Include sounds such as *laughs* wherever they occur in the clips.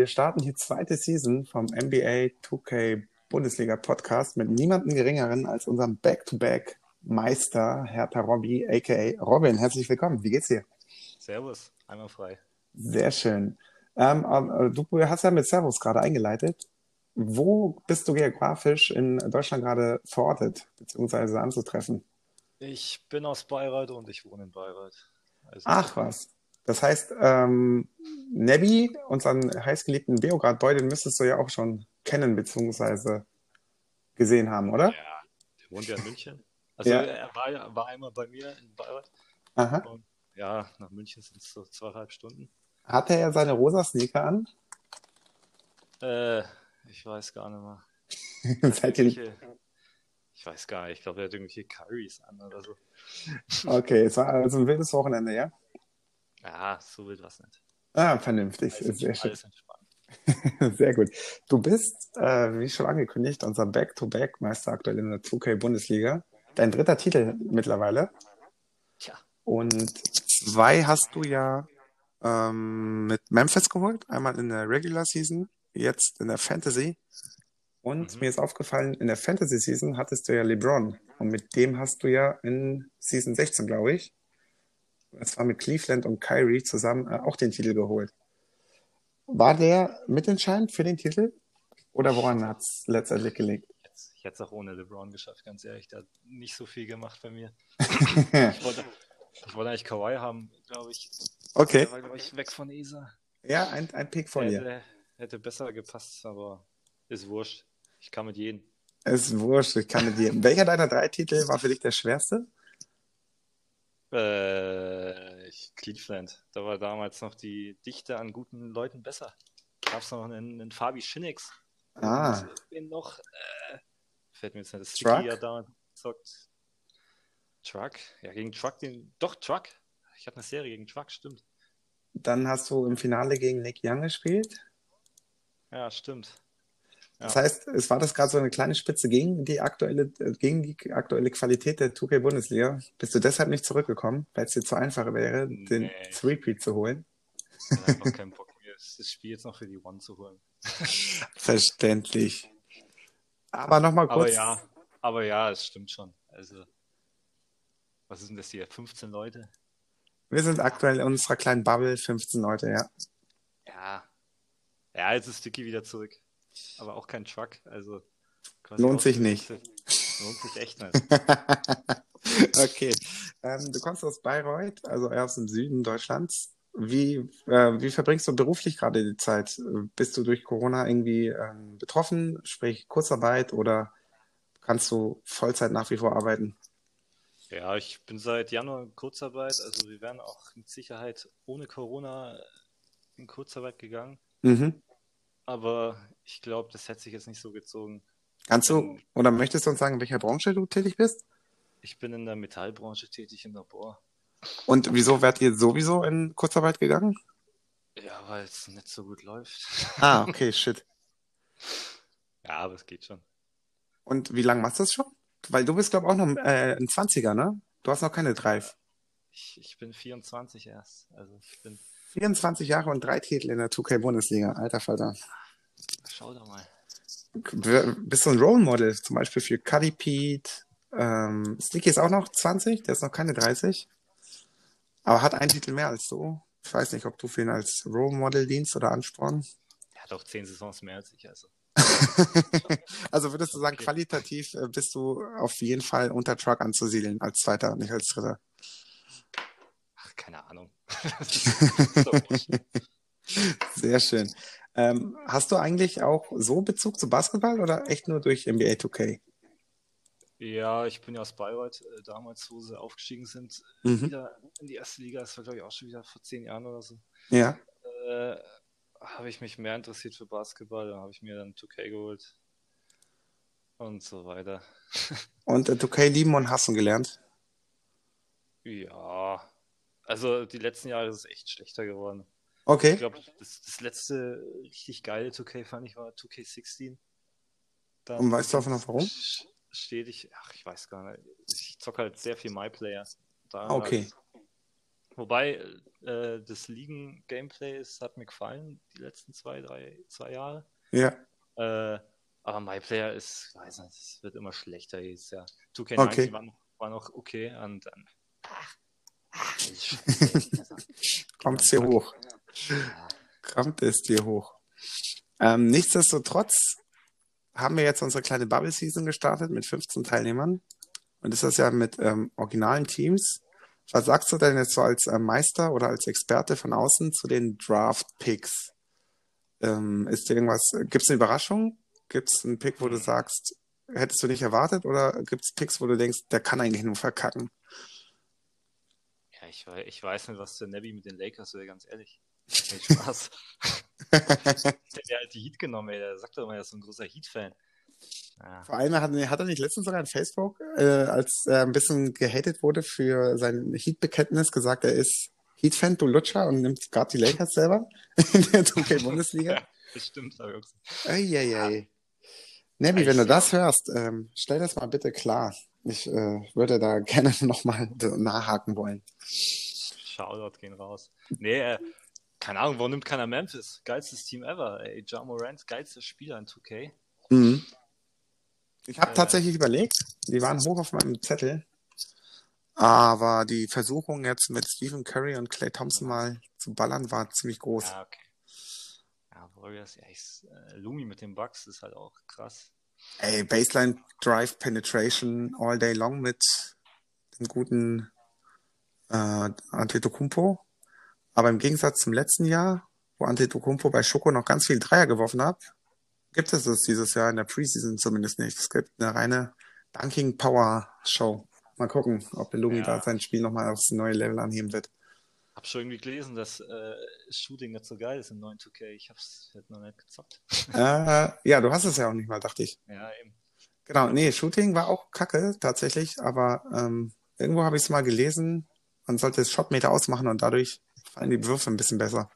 Wir starten die zweite Season vom NBA 2K Bundesliga Podcast mit niemandem geringeren als unserem Back-to-Back Meister Hertha Robby, aka Robin. Herzlich willkommen. Wie geht's dir? Servus, einmal frei. Sehr schön. Ähm, äh, du hast ja mit Servus gerade eingeleitet. Wo bist du geografisch in Deutschland gerade verortet, beziehungsweise anzutreffen? Ich bin aus Bayreuth und ich wohne in Bayreuth. Also, Ach was. Das heißt, ähm, Nebby, unseren heißgeliebten Beograd-Boy, den müsstest du ja auch schon kennen, beziehungsweise gesehen haben, oder? Ja, der wohnt ja in München. Also Ja. er war, ja- war einmal bei mir in Bayreuth. Aha. Und ja, nach München sind es so zweieinhalb Stunden. Hatte er seine rosa Sneaker an? Äh, ich weiß gar nicht mehr. *laughs* Seid ihr nicht? Ich weiß gar nicht, ich glaube, er hat irgendwelche Currys an oder so. Okay, es war also ein wildes Wochenende, ja? Ja, so wild was nicht. Ah, vernünftig. Alles, Sehr schön. *laughs* Sehr gut. Du bist, äh, wie schon angekündigt, unser Back-to-Back-Meister aktuell in der 2K-Bundesliga. Dein dritter Titel mittlerweile. Tja, Und zwei hast du ja ähm, mit Memphis geholt. Einmal in der Regular Season, jetzt in der Fantasy. Und Mhm. mir ist aufgefallen, in der Fantasy Season hattest du ja LeBron. Und mit dem hast du ja in Season 16, glaube ich, es war mit Cleveland und Kyrie zusammen äh, auch den Titel geholt. War der mitentscheidend für den Titel? Oder woran hat es letztendlich gelegt? ich hätte es auch ohne LeBron geschafft, ganz ehrlich. Der hat nicht so viel gemacht bei mir. *laughs* Ich wollte, ich wollte eigentlich Kawhi haben, glaube ich. Okay. Der war, glaube ich, weg von ESA. Ja, ein, ein Pick von dir. Hätte, hätte besser gepasst, aber ist wurscht. Ich kann mit jedem. Ist wurscht, ich kann mit dir. Welcher deiner drei Titel war für dich der schwerste? Äh, Cleveland. Da war damals noch die Dichte an guten Leuten besser. Gab es noch einen, einen Fabi Schinnix. Ah. Und wen noch? Äh, fällt mir jetzt nicht. Das Truck? Ja damals gezockt. Truck? Ja, gegen Truck, den. Doch, Truck. Ich hatte eine Serie gegen Truck, stimmt. Dann hast du im Finale gegen Nick Young gespielt. Ja, stimmt. Das Ja. heißt, es war das gerade so eine kleine Spitze gegen die aktuelle, äh, gegen die aktuelle Qualität der 2K-Bundesliga. Bist du deshalb nicht zurückgekommen, weil es dir zu einfach wäre, den Nee. Three-Peat zu holen? Ich habe einfach keinen Bock, mir das Spiel jetzt noch für die One zu holen. *laughs* Verständlich. Aber nochmal Aber kurz. ja, aber ja, es stimmt schon. Also, was ist denn das hier? 15 Leute? Wir sind aktuell in unserer kleinen Bubble, 15 Leute, ja. Ja. Ja, jetzt ist Sticky wieder zurück. Aber auch kein Truck, also. quasi Lohnt sich ausgerüstet. Lohnt sich echt nicht. *laughs* Okay. Ähm, du kommst aus Bayreuth, also eher aus dem Süden Deutschlands. Wie, äh, wie verbringst du beruflich gerade die Zeit? Bist du durch Corona irgendwie ähm, betroffen, sprich Kurzarbeit, oder kannst du Vollzeit nach wie vor arbeiten? Ja, ich bin seit Januar in Kurzarbeit, also wir wären auch mit Sicherheit ohne Corona in Kurzarbeit gegangen. Mhm. Aber ich glaube, das hätte sich jetzt nicht so gezogen. Kannst du oder möchtest du uns sagen, in welcher Branche du tätig bist? Ich bin in der Metallbranche tätig im Labor. Und wieso wärt ihr sowieso in Kurzarbeit gegangen? Ja, weil es nicht so gut läuft. Ah, okay, *laughs* shit. Ja, aber es geht schon. Und wie lange machst du das schon? Weil du bist, glaube ich, auch noch äh, ein 20er, ne? Du hast noch keine Drive. Ich, ich bin 24 erst. Also ich bin, 24 Jahre und drei Titel in der 2K-Bundesliga. Alter Falter. Schau doch mal. Bist du ein Role Model, zum Beispiel für Cuddy Pete? Ähm, Sticky ist auch noch 20, der ist noch keine 30. Aber hat einen Titel mehr als du. Ich weiß nicht, ob du für ihn als Role Model dienst oder Ansporn. Er hat auch 10 Saisons mehr als ich. Also *laughs* Also würdest du sagen, Okay. qualitativ äh, bist du auf jeden Fall unter Truck anzusiedeln als Zweiter, nicht als Dritter. Ach, keine Ahnung. *laughs* Wurscht. *laughs* Sehr schön. Ähm, hast du eigentlich auch so Bezug zu Basketball oder echt nur durch NBA 2K? Ja, ich bin ja aus Bayreuth, äh, damals, wo sie aufgestiegen sind, Mhm. wieder in die erste Liga. Das war, glaube ich, auch schon wieder vor zehn Jahren oder so. Ja. Äh, habe ich mich mehr interessiert für Basketball, dann habe ich mir dann 2K geholt und so weiter. *laughs* Und äh, 2K lieben und hassen gelernt. Ja, also die letzten Jahre ist es echt schlechter geworden. Okay. Ich glaube, das, das letzte richtig geile 2K fand ich war 2K16. Dann Und weißt du auch noch warum? sch- Stetig, ach, ich weiß gar nicht. Ich zocke halt sehr viel MyPlayer. Da Ah, Okay. halt- Wobei äh, das Ligen-Gameplay hat mir gefallen, die letzten zwei, drei, zwei Jahre. Ja. Äh, aber MyPlayer ist, ich weiß nicht, es wird immer schlechter jetzt, ja. 2K19 Okay. war, noch, war noch okay und dann. Ach. *laughs* Also, Kommt dir hoch. Kommt es dir hoch. Ähm, nichtsdestotrotz haben wir jetzt unsere kleine Bubble Season gestartet mit 15 Teilnehmern. Und das ist ja mit ähm, originalen Teams. Was sagst du denn jetzt so als äh, Meister oder als Experte von außen zu den Draft Picks? Ähm, ist irgendwas, gibt es eine Überraschung? Gibt es einen Pick, wo du sagst, hättest du nicht erwartet? Oder gibt es Picks, wo du denkst, der kann eigentlich nur verkacken? Ja, ich, ich weiß nicht, was der Nebby mit den Lakers will, ganz ehrlich. Nee, Spaß. *laughs* der halt die Heat genommen, ey. Der sagt doch immer, er ist so ein großer Heat-Fan. Ja. Vor allem hat, hat er nicht letztens sogar in Facebook, äh, als er ein bisschen gehatet wurde für sein Heat-Bekenntnis, gesagt, er ist Heat-Fan, du Lutscher, und nimmt gerade die Lakers selber in der *laughs* 2K-Bundesliga. Ja, das stimmt, hab ich auch. Eieiei. Nebi, wenn du das hörst, ähm, stell das mal bitte klar. Ich äh, würde da *laughs* gerne nochmal nachhaken wollen. Shoutout gehen raus. Nee, äh, keine Ahnung, warum nimmt keiner Memphis? Geilstes Team ever, ey. Ja Morant, geilster Spieler in 2K. Mhm. Ich habe Äh. tatsächlich überlegt, die waren hoch auf meinem Zettel, aber die Versuchung jetzt mit Stephen Curry und Clay Thompson mal zu ballern war ziemlich groß. Ja, okay. Ja, Warriors, ja, ich, äh, Lumi mit den Bucks ist halt auch krass. Ey, Baseline Drive Penetration all day long mit dem guten äh, Antetokounmpo. Aber im Gegensatz zum letzten Jahr, wo Antetokounmpo bei Schoko noch ganz viel Dreier geworfen hat, gibt es das dieses Jahr in der Preseason zumindest nicht. Es gibt eine reine Dunking Power Show. Mal gucken, ob der Lumi Ja. da sein Spiel nochmal aufs neue Level anheben wird. Hab schon irgendwie gelesen, dass äh, Shooting nicht so geil ist im neuen 2K. Ich hab's halt noch nicht gezockt. äh, ja, du hast es ja auch nicht mal, dachte ich. Ja, eben. Genau, nee, Shooting war auch kacke tatsächlich, aber ähm, irgendwo habe ich es mal gelesen, man sollte das Shotmeter ausmachen und dadurch fallen die Würfe ein bisschen besser.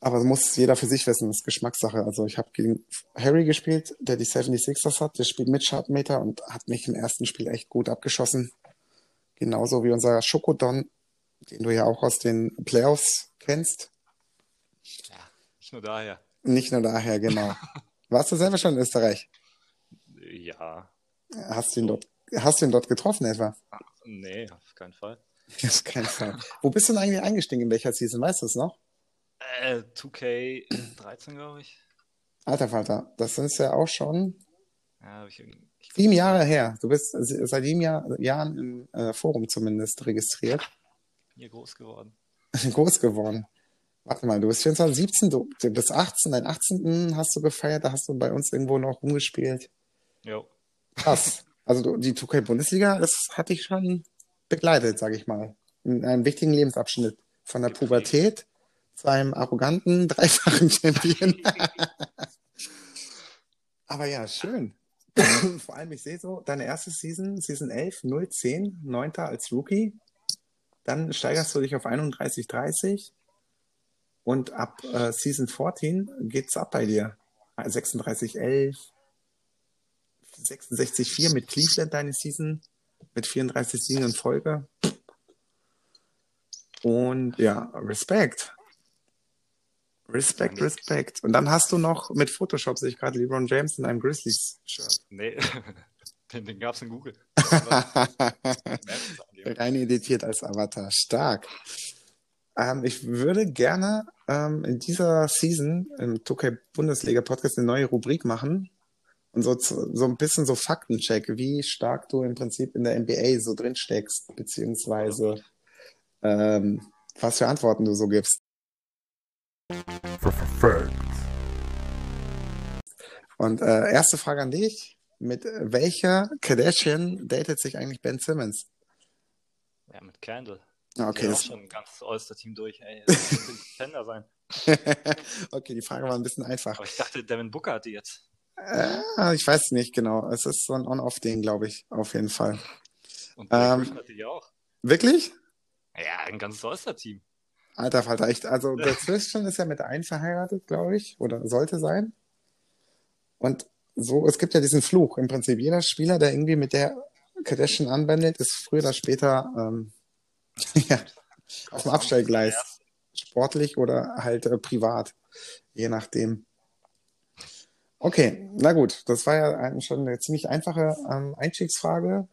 Aber das muss jeder für sich wissen, das ist Geschmackssache. Also ich habe gegen Harry gespielt, der die 76ers hat, der spielt mit Shotmeter und hat mich im ersten Spiel echt gut abgeschossen. Genauso wie unser Schokodon, den du ja auch aus den Playoffs kennst. ja, nicht nur daher. Nicht nur daher, genau. *laughs* Warst du selber schon in Österreich? Ja, Hast du ihn dort, hast du ihn dort getroffen etwa? Nee, auf keinen Fall. Auf keinen Fall. Wo bist du denn eigentlich eingestiegen? In welcher Season? Weißt du es noch? Äh, 2K13, glaube ich. Alter Falter, das sind ja auch schon Ja, ich. Ich sieben Jahre her. Du bist seit sieben Jahr, Jahren im äh, Forum zumindest registriert. bin hier groß geworden. *laughs* Groß geworden. Warte mal, du bist 24, 17, du, du bist 18, dein 18. hast du gefeiert, da hast du bei uns irgendwo noch rumgespielt. Jo. Krass. Also du, die 2K-Bundesliga, das hat dich schon begleitet, sag ich mal. In einem wichtigen Lebensabschnitt. Von der. Pubertät zu einem arroganten, *laughs* dreifachen Champion. *laughs* Aber ja, schön. *laughs* Vor allem, ich sehe so, deine erste Season, Season 11, 0, 10, 9. als Rookie. Dann steigerst du dich auf 31, 30. Und ab äh, Season 14 geht's ab bei dir. 36, 11, 66, 4 mit Cleveland deine Season. Mit 34 Siegen in Folge. Und ja, Respekt. Respekt. Respekt. Und dann hast du noch mit Photoshop, sehe ich gerade, LeBron James in einem Grizzlies-Shirt. Nee, *laughs* den, den gab's in Google. *laughs* Rein editiert als Avatar. Stark. Ähm, ich würde gerne ähm, in dieser Season im 2K Bundesliga Podcast eine neue Rubrik machen und so, so ein bisschen so Faktencheck, wie stark du im Prinzip in der NBA so drin steckst, beziehungsweise ähm, was für Antworten du so gibst. Und äh, erste Frage an dich. Mit welcher Kardashian datet sich eigentlich Ben Simmons? Ja, mit Candle. Ja, Okay, auch das, schon ein ganzes All-Star-Team durch. Ey, das könnte ein Contender sein. *laughs* okay, die Frage war ein bisschen einfach. Aber ich dachte, Devin Booker hatte jetzt. Äh, ich weiß nicht genau. Es ist so ein On-Off-Ding, glaube ich, auf jeden Fall. Und Ähm, die auch. Wirklich? Ja, ein ganzes All-Star-Team. Alter Falter, echt. Also *laughs* der Christian ist ja mit einem verheiratet, glaube ich, oder sollte sein. Und so, es gibt ja diesen Fluch. Im Prinzip jeder Spieler, der irgendwie mit der Kardashian anbandelt, ist früher oder später ähm, *laughs* ja, auf dem Abstellgleis. Sportlich oder halt äh, privat. Je nachdem. Okay, na gut. Das war ja ein, schon eine ziemlich einfache ähm, Einstiegsfrage.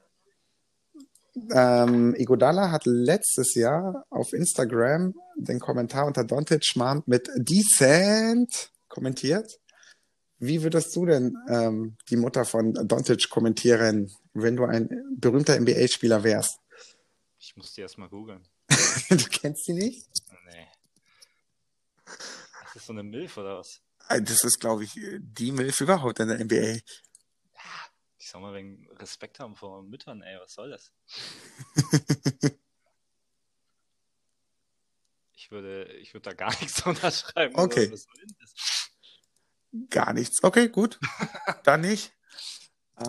Ähm, Igodala hat letztes Jahr auf Instagram den Kommentar unter Dontic Schmarrn mit Decent kommentiert. Wie würdest du denn ähm, die Mutter von Dontic kommentieren, wenn du ein berühmter NBA-Spieler wärst? Ich muss die erstmal googeln. *laughs* du kennst sie nicht? Nee. Das ist so eine Milf oder was? Äh, Das ist, glaube ich, die Milf überhaupt in der NBA. Ich soll mal wegen Respekt haben vor Müttern, ey, was soll das? *laughs* ich würde, ich würde da gar *laughs* nichts unterschreiben. Okay. Soll denn das? Gar nichts. Okay, gut. Dann nicht.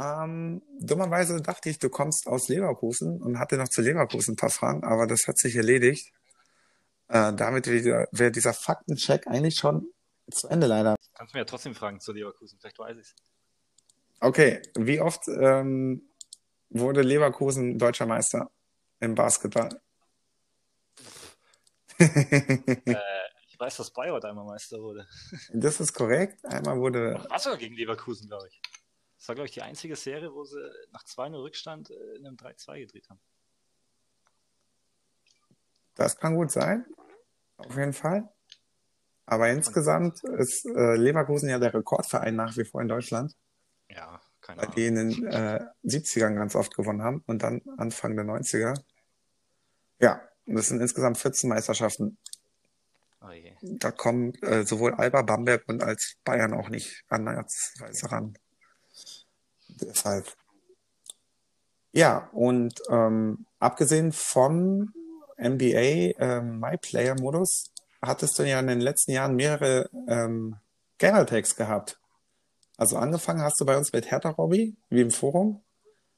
Ähm, dummerweise dachte ich, du kommst aus Leverkusen und hatte noch zu Leverkusen ein paar Fragen, aber das hat sich erledigt. Äh, damit wäre wär dieser Faktencheck eigentlich schon zu Ende leider. Kannst du mir ja trotzdem fragen zu Leverkusen, vielleicht weiß ich's. Okay, wie oft ähm, wurde Leverkusen deutscher Meister im Basketball? äh, *laughs* ich weiß, dass Bayreuth einmal Meister wurde. das ist korrekt. Einmal wurde War sogar gegen Leverkusen, glaube ich. Das war, glaube ich, die einzige Serie, wo sie nach 2-0 Rückstand äh, in einem 3-2 gedreht haben. Das kann gut sein. Auf jeden Fall. Aber insgesamt ist äh, Leverkusen ja der Rekordverein nach wie vor in Deutschland, Ja, keine weil Ahnung. die in den äh, 70ern ganz oft gewonnen haben und dann Anfang der 90er. Ja, das sind insgesamt 14 Meisterschaften. Oh je. Da kommen äh, sowohl Alba, Bamberg und als Bayern auch nicht ansatzweise ran. Deshalb. Ja, und ähm, abgesehen vom NBA ähm, MyPlayer-Modus hattest du ja in den letzten Jahren mehrere ähm, Gamertags gehabt. Also angefangen hast du bei uns mit Hertha Robby, wie im Forum.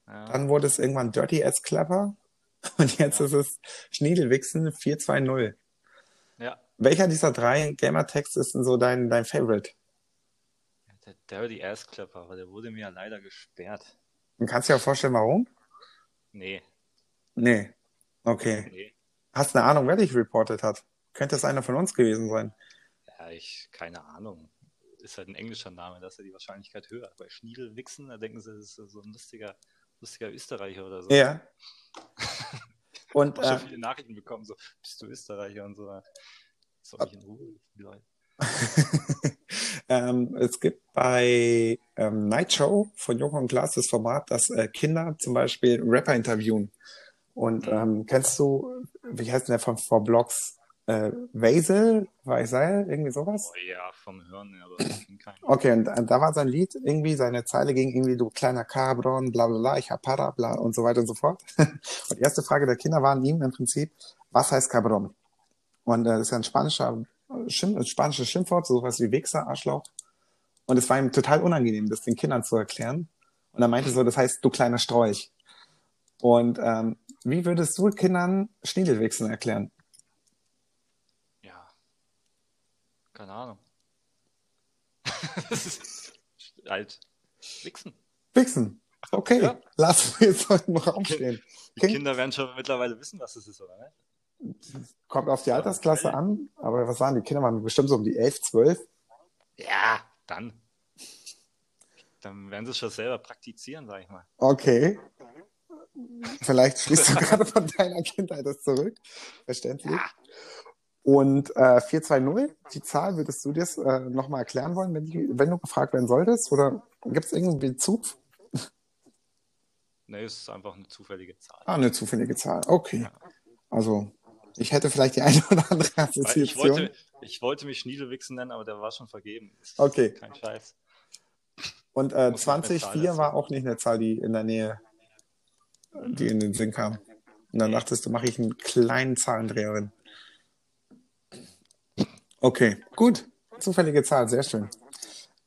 Ja. Dann wurde es irgendwann Dirty as Clever. *laughs* Und jetzt ist es Schniedelwichsen 420. ja. Welcher dieser drei Gamertags ist denn so dein, dein Favorite? Der Dirty Ass Clapper, aber der wurde mir ja leider gesperrt. Und kannst du dir auch vorstellen, warum? Nee, Nee. Okay. nee. Hast eine Ahnung, wer dich reportet hat? Könnte es einer von uns gewesen sein? Ja, ich, keine Ahnung. Ist halt ein englischer Name, da ist ja die Wahrscheinlichkeit höher. Bei Schniedelwichsen, da denken sie, das ist so ein lustiger, lustiger Österreicher oder so. Ja. *laughs* Und Ich habe äh, schon viele Nachrichten bekommen, so, bist du Österreicher und so. Soll ich in Ruhe, die Leute. *laughs* ähm, es gibt bei ähm, Night Show von Joko und Klaas das Format, dass äh, Kinder zum Beispiel Rapper interviewen. Und ähm, kennst du, wie heißt denn der von vor Blogs? Äh, Weisel, Weisel, irgendwie sowas? Oh ja, vom Hören, aber ich bin kein. Okay, und äh, da war sein Lied irgendwie, seine Zeile ging irgendwie, du kleiner Cabron, bla bla bla, ich hab Para, bla und so weiter und so fort. *laughs* Und die erste Frage der Kinder war an ihm im Prinzip, was heißt Cabron? Und äh, das ist ja ein spanischer, ein spanisches Schimpfwort, sowas wie Wichser, Arschloch. Und es war ihm total unangenehm, das den Kindern zu erklären. Und er meinte so, das heißt, du kleiner Strolch. Und ähm, wie würdest du Kindern Schniedelwichsen erklären? Ja. Keine Ahnung. *laughs* das ist halt Wichsen. Wichsen. Okay, Ja. lass wir jetzt heute im Raum stehen. Die Kind- Kinder werden schon mittlerweile wissen, was es ist, oder ne? Kommt auf die Altersklasse an, aber was waren die Kinder? Waren bestimmt so um die 11, 12. Ja, dann. Dann werden sie es schon selber praktizieren, sag ich mal. Okay. Vielleicht schließt du *laughs* gerade von deiner Kindheit das zurück. Verständlich. Und äh, 420, die Zahl, würdest du dir äh, nochmal erklären wollen, wenn, die, wenn du gefragt werden solltest? Oder gibt es irgendeinen Bezug? Ne, es ist einfach eine zufällige Zahl. Ah, eine zufällige Zahl. Okay. Also, ich hätte vielleicht die eine oder andere Weil ich, Assoziation. wollte, ich wollte mich Schniedelwichsen nennen, aber der war schon vergeben. Okay. Kein Scheiß. Und äh, Muss man mit 20, Zahlen 4 war auch nicht eine Zahl, die in der Nähe, die in den Sinn kam. Und dann dachtest du, mache ich einen kleinen Zahlendreher rein. Okay, gut. Zufällige Zahl, sehr schön.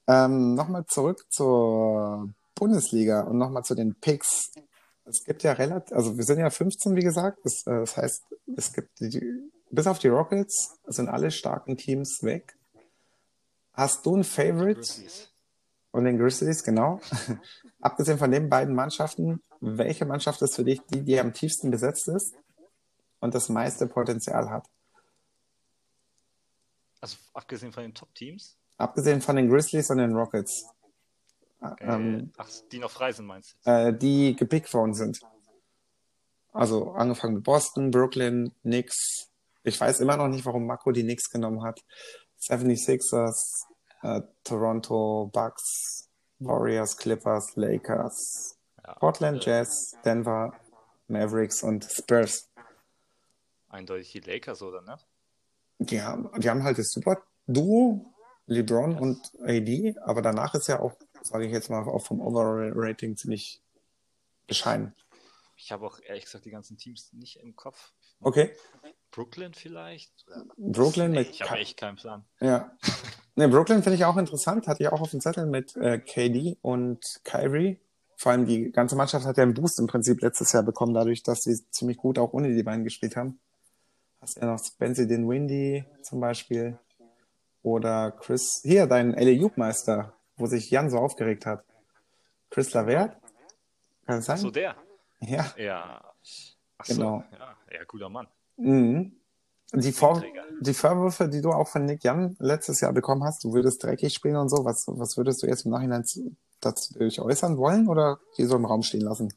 Ähm, nochmal zurück zur Bundesliga und nochmal zu den Picks. Es gibt ja relativ, also wir sind ja 15, wie gesagt. Das, äh, das heißt, es gibt die, bis auf die Rockets sind alle starken Teams weg. Hast du ein Favorite? Und den Grizzlies, genau. *laughs* Abgesehen von den beiden Mannschaften, welche Mannschaft ist für dich die, die am tiefsten besetzt ist und das meiste Potenzial hat? Also abgesehen von den Top-Teams, Abgesehen von den Grizzlies und den Rockets, äh, ähm, ach, die noch frei sind, meinst du? äh, die gepickt worden sind. Also angefangen mit Boston, Brooklyn, Knicks. Ich weiß immer noch nicht, warum Mako die Knicks genommen hat. 76ers, äh, Toronto, Bucks, Warriors, Clippers, Lakers, Ja, Portland äh, Jazz, Denver, Mavericks und Spurs. Eindeutig die Lakers, oder ne? Die haben, die haben halt das super Duo, LeBron und AD, aber danach ist ja auch, sage ich jetzt mal, auch vom Overall-Rating ziemlich bescheiden. Ich habe auch ehrlich gesagt die ganzen Teams nicht im Kopf. Okay, Brooklyn vielleicht? Brooklyn Nee, mit ich habe echt keinen Plan. Ja. Ne, Brooklyn finde ich auch interessant. Hatte ich auch auf dem Zettel mit äh, KD und Kyrie. Vor allem die ganze Mannschaft hat ja einen Boost im Prinzip letztes Jahr bekommen, dadurch, dass sie ziemlich gut auch ohne die beiden gespielt haben. Hast ja noch Spencer Dinwiddie zum Beispiel. Oder Chris, hier, dein LA-Meister, wo sich Jan so aufgeregt hat. Chris Lavert? Kann es sein? So der. Ja, Ja. Ach Genau. So, ja, ja, guter Mann. Mhm. Die, Vor die Vorwürfe, die du auch von Nick Jan letztes Jahr bekommen hast, du würdest dreckig spielen und so, was, was würdest du jetzt im Nachhinein zu- dazu dich äußern wollen oder die so im Raum stehen lassen?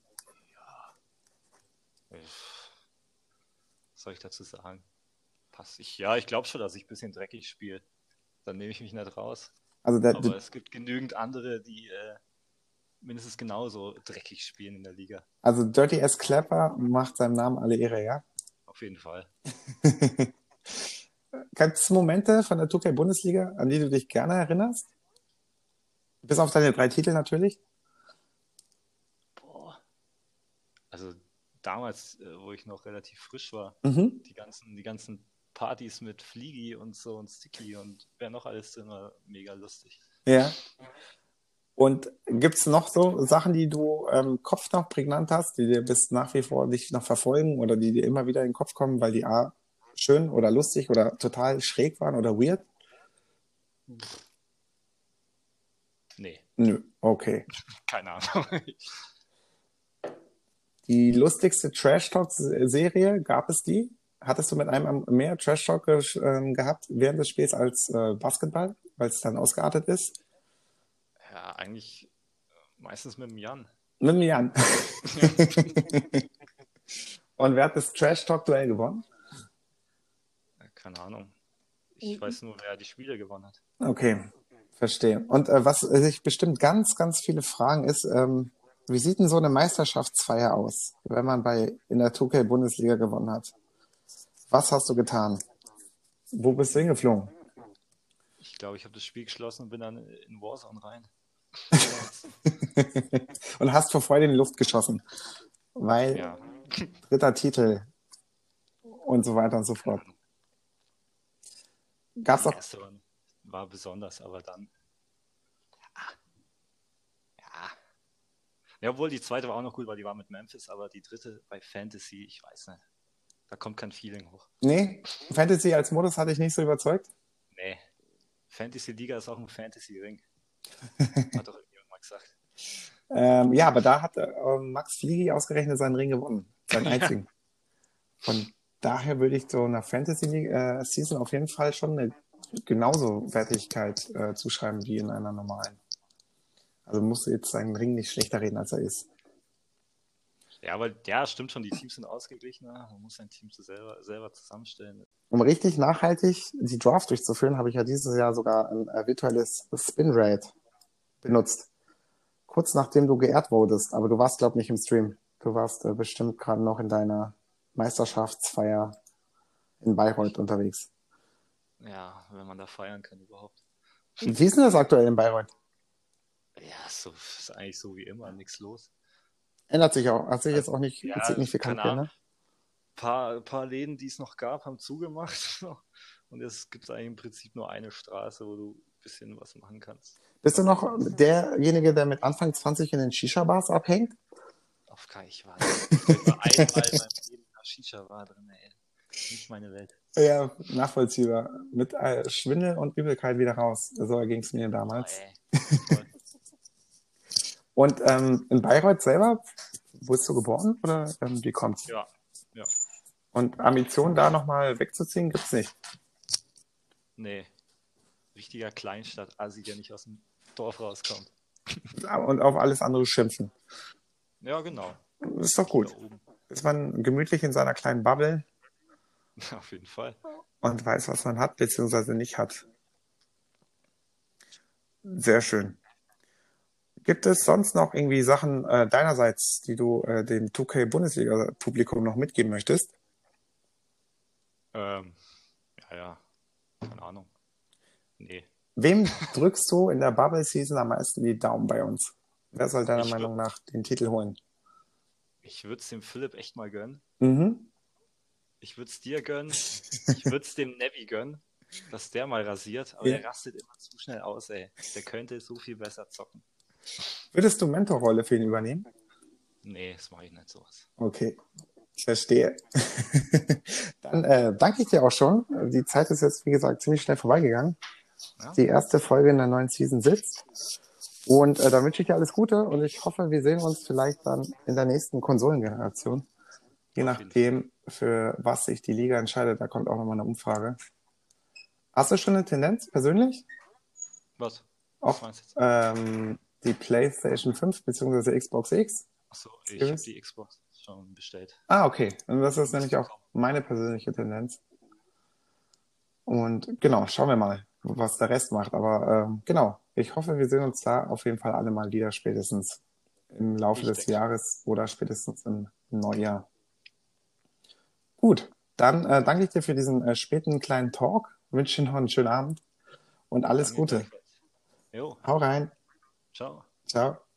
Soll ich dazu sagen? Pass ich. Ja, ich glaube schon, dass ich ein bisschen dreckig spiele. Dann nehme ich mich nicht raus. Also der, Aber es gibt genügend andere, die äh, mindestens genauso dreckig spielen in der Liga. also Dirty S. Clapper macht seinem Namen alle Ehre, ja? Auf jeden Fall. *laughs* Gibt es Momente von der 2K Bundesliga, an die du dich gerne erinnerst? Bis auf deine drei Titel natürlich. Boah. Also damals, äh, wo ich noch relativ frisch war, Mhm. die ganzen, die ganzen Partys mit Fliegi und so und Sticky und wer noch alles drin war, mega lustig. Ja. Und gibt's noch so Sachen, die du im ähm, Kopf noch prägnant hast, die dir bis nach wie vor dich noch verfolgen oder die dir immer wieder in den Kopf kommen, weil die A schön oder lustig oder total schräg waren oder weird? Nee, Nö, okay. *laughs* keine Ahnung. Die lustigste Trash Talk-Serie, gab es die? Hattest du mit einem mehr Trash Talk ähm, gehabt während des Spiels als äh, Basketball, weil es dann ausgeartet ist? ja, eigentlich äh, meistens mit dem Jan. Mit dem Jan. *laughs* Und wer hat das Trash Talk Duell gewonnen? Ja, Keine Ahnung. Ich weiß nur, wer die Spiele gewonnen hat. Okay, verstehe. Und äh, was sich bestimmt ganz, ganz viele fragen ist, ähm, wie sieht denn so eine Meisterschaftsfeier aus, wenn man bei in der 2K Bundesliga gewonnen hat? Was hast du getan? Wo bist du hingeflogen? Ich glaube, ich habe das Spiel geschlossen und bin dann in Warzone rein. *laughs* Und hast vor Freude in die Luft geschossen, weil Ja, dritter Titel und so weiter und so fort. Gab's auch war besonders, aber dann. Ah. Ja. Ja, obwohl die zweite war auch noch gut, weil die war mit Memphis, aber die dritte bei Fantasy, ich weiß nicht. Da kommt kein Feeling hoch. Nee, Fantasy als Modus hatte ich nicht so überzeugt. Nee. Fantasy Liga ist auch ein Fantasy Ring. *laughs* Hat doch irgendjemand mal gesagt. Ähm, ja, aber da hat äh, Max Fliegi ausgerechnet seinen Ring gewonnen. Seinen *laughs* einzigen. Von daher würde ich so einer Fantasy League, äh, Season auf jeden Fall schon eine genauso Wertigkeit äh, zuschreiben wie in einer normalen. Also musst du jetzt seinen Ring nicht schlechter reden, als er ist. Ja, aber ja, stimmt schon, die Teams sind ausgeglichener. Man muss sein Team so selber, selber zusammenstellen. Um richtig nachhaltig die Draft durchzuführen, habe ich ja dieses Jahr sogar ein äh, virtuelles Spin Rate benutzt. Kurz nachdem du geehrt wurdest, aber du warst, glaube ich, nicht im Stream. Du warst äh, bestimmt gerade noch in deiner Meisterschaftsfeier in Bayreuth unterwegs. Ja, wenn man da feiern kann überhaupt. Wie ist denn das aktuell in Bayreuth? Ja, so ist eigentlich so wie immer, nichts los. Ändert sich auch, hat sich jetzt auch nicht Ja, signifikant geändert. paar, paar Läden, die es noch gab, haben zugemacht. *laughs* Und es gibt eigentlich im Prinzip nur eine Straße, wo du ein bisschen was machen kannst. Bist du noch derjenige, der mit Anfang 20 in den Shisha-Bars abhängt? Auf keinen Ich war, ich war einmal in meinem Leben in Shisha-Bar drin, ey. Nicht meine Welt. Ja, nachvollziehbar. Mit äh, Schwindel und Übelkeit wieder raus. So ging es mir Oh, damals. ey. *laughs* Und ähm, in Bayreuth selber, wurdest du geboren oder ähm, wie kommt's? Ja, ja. Und Ambitionen da nochmal wegzuziehen, gibt's nicht. Nee. Richtiger Kleinstadt-Assi, der nicht aus dem Dorf rauskommt. Und auf alles andere schimpfen. Ja, genau. Ist doch gut. Ist man gemütlich in seiner kleinen Bubble *laughs* Auf jeden Fall. und weiß, was man hat, beziehungsweise nicht hat. Sehr schön. Gibt es sonst noch irgendwie Sachen äh, deinerseits, die du äh, dem 2K-Bundesliga-Publikum noch mitgeben möchtest? Ähm, ja, ja. Keine Ahnung. Nee. Wem drückst du in der Bubble Season am meisten die Daumen bei uns? Wer soll deiner Ich Meinung nach den Titel holen? Ich würde es dem Philipp echt mal gönnen. Mhm. Ich würde es dir gönnen. Ich würde es dem Nevi gönnen, dass der mal rasiert. Aber Ja. der rastet immer zu schnell aus, ey. Der könnte so viel besser zocken. Würdest du Mentorrolle für ihn übernehmen? Nee, das mache ich nicht sowas. Okay, ich verstehe. *laughs* Dann äh, danke ich dir auch schon. Die Zeit ist jetzt, wie gesagt, ziemlich schnell vorbeigegangen. Ja? Die erste Folge in der neuen Season sitzt. Und äh, da wünsche ich dir alles Gute und ich hoffe, wir sehen uns vielleicht dann in der nächsten Konsolengeneration. Je Auf nachdem, für was sich die Liga entscheidet, da kommt auch nochmal eine Umfrage. Hast du schon eine Tendenz persönlich? Was? Auch Was meinst du jetzt? ähm, die PlayStation 5 bzw. Xbox X? Achso, ich habe die Xbox schon bestellt. Ah, okay. Und das ist nämlich auch meine persönliche Tendenz. Und genau, schauen wir mal, was der Rest macht. Aber ähm, genau, ich hoffe, wir sehen uns da auf jeden Fall alle mal wieder spätestens im Laufe Ich des denke. Jahres oder spätestens im Neujahr. Gut, dann äh, danke ich dir für diesen äh, späten kleinen Talk. Wünsche dir noch einen schönen Abend und alles Danke Gute. gleichfalls. Jo, Hau rein. Ciao. Ciao.